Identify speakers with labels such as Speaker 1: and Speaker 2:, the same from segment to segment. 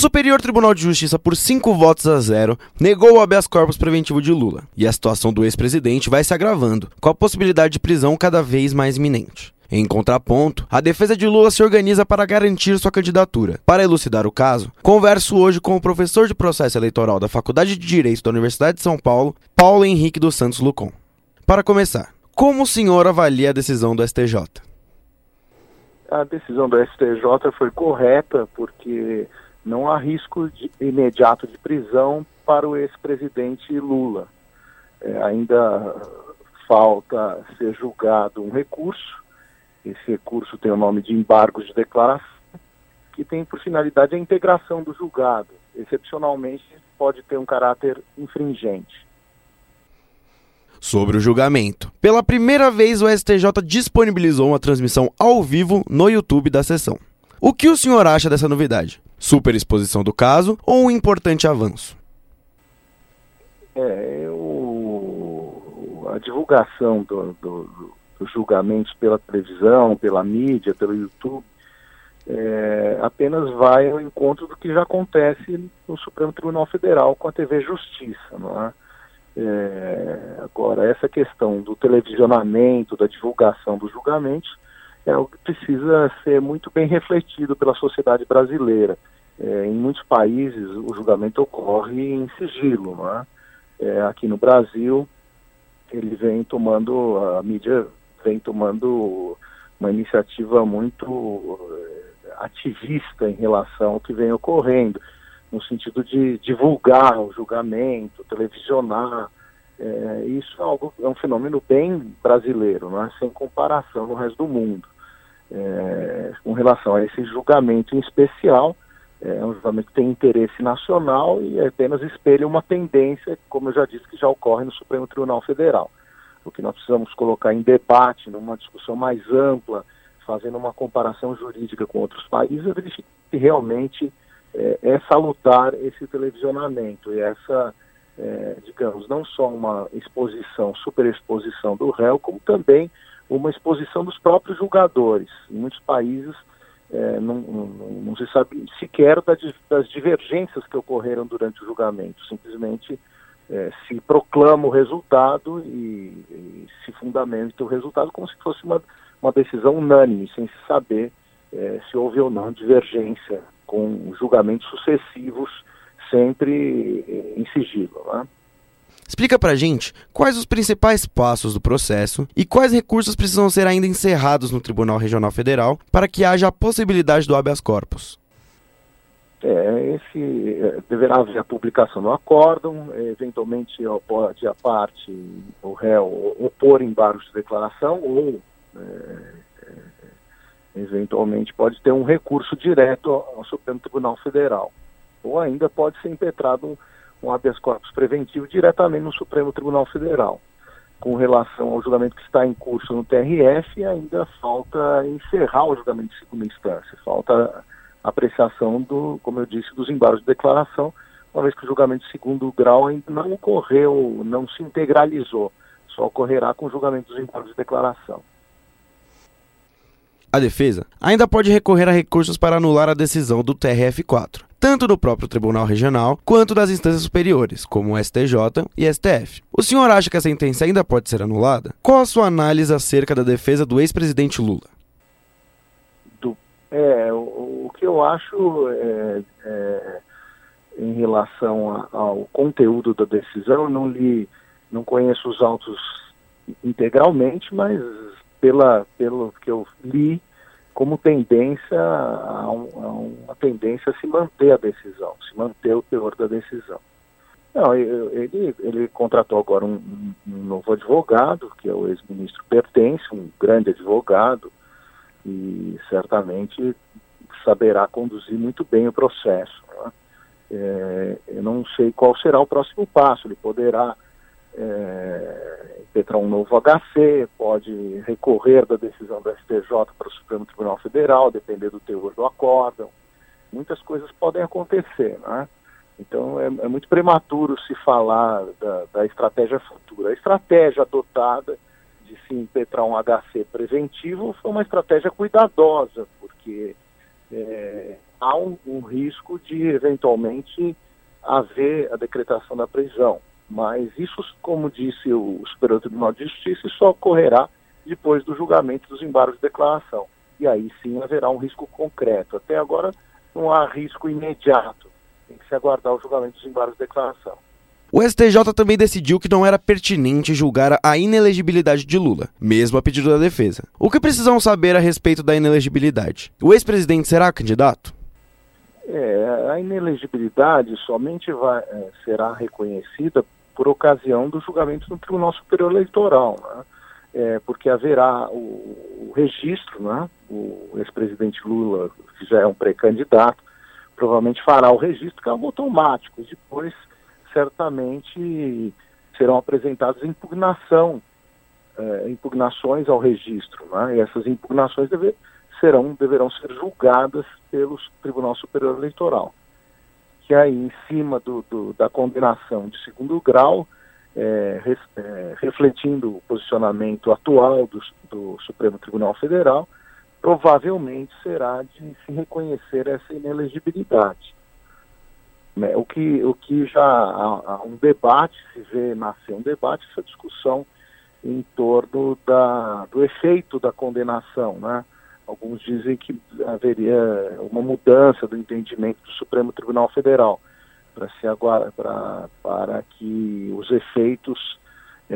Speaker 1: Superior Tribunal de Justiça, por cinco votos a zero, negou o habeas corpus preventivo de Lula. E a situação do ex-presidente vai se agravando, com a possibilidade de prisão cada vez mais iminente. Em contraponto, a defesa de Lula se organiza para garantir sua candidatura. Para elucidar o caso, converso hoje com o professor de processo eleitoral da Faculdade de Direito da Universidade de São Paulo, Paulo Henrique dos Santos Lucon. Para começar, como o senhor avalia a decisão do STJ?
Speaker 2: A decisão do STJ foi correta porque não há risco de, imediato de prisão para o ex-presidente Lula. É, ainda falta ser julgado um recurso, esse recurso tem o nome de embargo de declaração, que tem por finalidade a integração do julgado. Excepcionalmente, pode ter um caráter infringente.
Speaker 1: Sobre o julgamento. Pela primeira vez, o STJ disponibilizou uma transmissão ao vivo no YouTube da sessão. O que o senhor acha dessa novidade? Superexposição do caso ou um importante avanço?
Speaker 2: É, a divulgação do, do, dos julgamentos pela televisão, pela mídia, pelo YouTube, é, apenas vai ao encontro do que já acontece no Supremo Tribunal Federal com a TV Justiça, não é? é agora, essa questão do televisionamento, da divulgação dos julgamentos, é o que precisa ser muito bem refletido pela sociedade brasileira. É, em muitos países o julgamento ocorre em sigilo, não é? é? aqui no Brasil ele vem tomando, a mídia vem tomando uma iniciativa muito eh, ativista em relação ao que vem ocorrendo, no sentido de divulgar o julgamento, televisionar. É, isso é, algo, é um fenômeno bem brasileiro, não é? sem comparação no resto do mundo. É, com relação a esse julgamento em especial, é um julgamento que tem interesse nacional e apenas espelha uma tendência, como eu já disse, que já ocorre no Supremo Tribunal Federal. O que nós precisamos colocar em debate, numa discussão mais ampla, fazendo uma comparação jurídica com outros países, é verificar se realmente é, é salutar esse televisionamento e essa, é, digamos, não só uma exposição, superexposição do réu, como também uma exposição dos próprios julgadores. Em muitos países é, não, não, não, se sabe sequer das divergências que ocorreram durante o julgamento, simplesmente é, se proclama o resultado e, e, se fundamenta o resultado como se fosse uma, uma decisão unânime, sem se saber é, se houve ou não divergência, com julgamentos sucessivos sempre em sigilo. Né?
Speaker 1: Explica pra gente quais os principais passos do processo e quais recursos precisam ser ainda encerrados no Tribunal Regional Federal para que haja a possibilidade do habeas corpus.
Speaker 2: É, esse é, deverá haver a publicação no acórdão, eventualmente pode a parte, o réu, opor embargos de declaração ou é, é, eventualmente pode ter um recurso direto ao Supremo Tribunal Federal. Ou ainda pode ser impetrado um, um habeas corpus preventivo diretamente no Supremo Tribunal Federal. Com relação ao julgamento que está em curso no TRF, ainda falta encerrar o julgamento de segunda instância, falta apreciação do, como eu disse, dos embargos de declaração, uma vez que o julgamento de segundo grau ainda não ocorreu, não se integralizou, só ocorrerá com o julgamento dos embargos de declaração.
Speaker 1: A defesa ainda pode recorrer a recursos para anular a decisão do TRF4, tanto do próprio Tribunal Regional quanto das instâncias superiores, como o STJ e STF. O senhor acha que a sentença ainda pode ser anulada? Qual a sua análise acerca da defesa do ex-presidente Lula?
Speaker 2: É, o, o que eu acho é, é, em relação a, ao conteúdo da decisão, eu não li, não conheço os autos integralmente, mas pela, pelo que eu li, como tendência a, um, a uma tendência a se manter a decisão, se manter o teor da decisão. Não, ele, ele contratou agora um, um novo advogado, que é o ex-ministro Pertence, um grande advogado, e certamente saberá conduzir muito bem o processo. Né? É, eu não sei qual será o próximo passo, ele poderá é, impetrar um novo HC, pode recorrer da decisão do STJ para o Supremo Tribunal Federal, depender do teor do acórdão. Muitas coisas podem acontecer, né? Então é, é muito prematuro se falar da, da estratégia futura. A estratégia adotada de se impetrar um HC preventivo foi uma estratégia cuidadosa, porque é, há um, um risco de eventualmente haver a decretação da prisão. Mas isso, como disse o Superior Tribunal de Justiça, só ocorrerá depois do julgamento dos embargos de declaração. E aí sim haverá um risco concreto. Até agora não há risco imediato. Tem que se aguardar o julgamento dos embargos de declaração.
Speaker 1: O STJ também decidiu que não era pertinente julgar a inelegibilidade de Lula, mesmo a pedido da defesa. O que precisamos saber a respeito da inelegibilidade? O ex-presidente será candidato?
Speaker 2: É, a inelegibilidade somente vai, é, será reconhecida por ocasião do julgamento no Tribunal Superior Eleitoral, né? é, porque haverá o, o registro, né? o ex-presidente Lula, que já é um pré-candidato, provavelmente fará o registro, que é um automático, depois certamente serão apresentadas impugnação, é, impugnações ao registro, né? e essas impugnações deve, serão, deverão ser julgadas pelo Tribunal Superior Eleitoral que aí, em cima do, do da condenação de segundo grau, é, res, é, refletindo o posicionamento atual do, do, Supremo Tribunal Federal, provavelmente será de se reconhecer essa inelegibilidade. Né? O, que, o que já há, há, um debate, se vê nascer um debate, essa discussão em torno da, do efeito da condenação, né? Alguns dizem que haveria uma mudança do entendimento do Supremo Tribunal Federal para se agora pra, para que os efeitos é,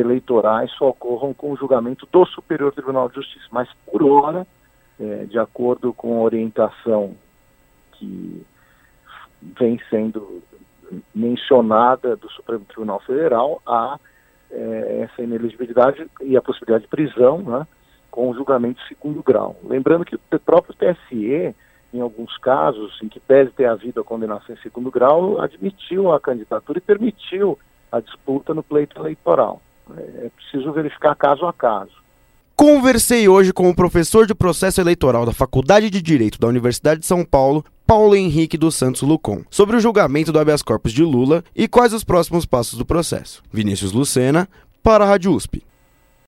Speaker 2: eleitorais só ocorram com o julgamento do Superior Tribunal de Justiça. Mas por hora, é, de acordo com a orientação que vem sendo mencionada do Supremo Tribunal Federal, há é, essa ineligibilidade e a possibilidade de prisão, né? Com o julgamento de segundo grau. Lembrando que o próprio TSE, em alguns casos, em que pese ter havido a condenação em segundo grau, admitiu a candidatura e permitiu a disputa no pleito eleitoral. É preciso verificar caso a caso.
Speaker 1: Conversei hoje com o professor de processo eleitoral da Faculdade de Direito da Universidade de São Paulo, Paulo Henrique dos Santos Lucon, sobre o julgamento do habeas corpus de Lula e quais os próximos passos do processo. Vinícius Lucena, para a Rádio USP.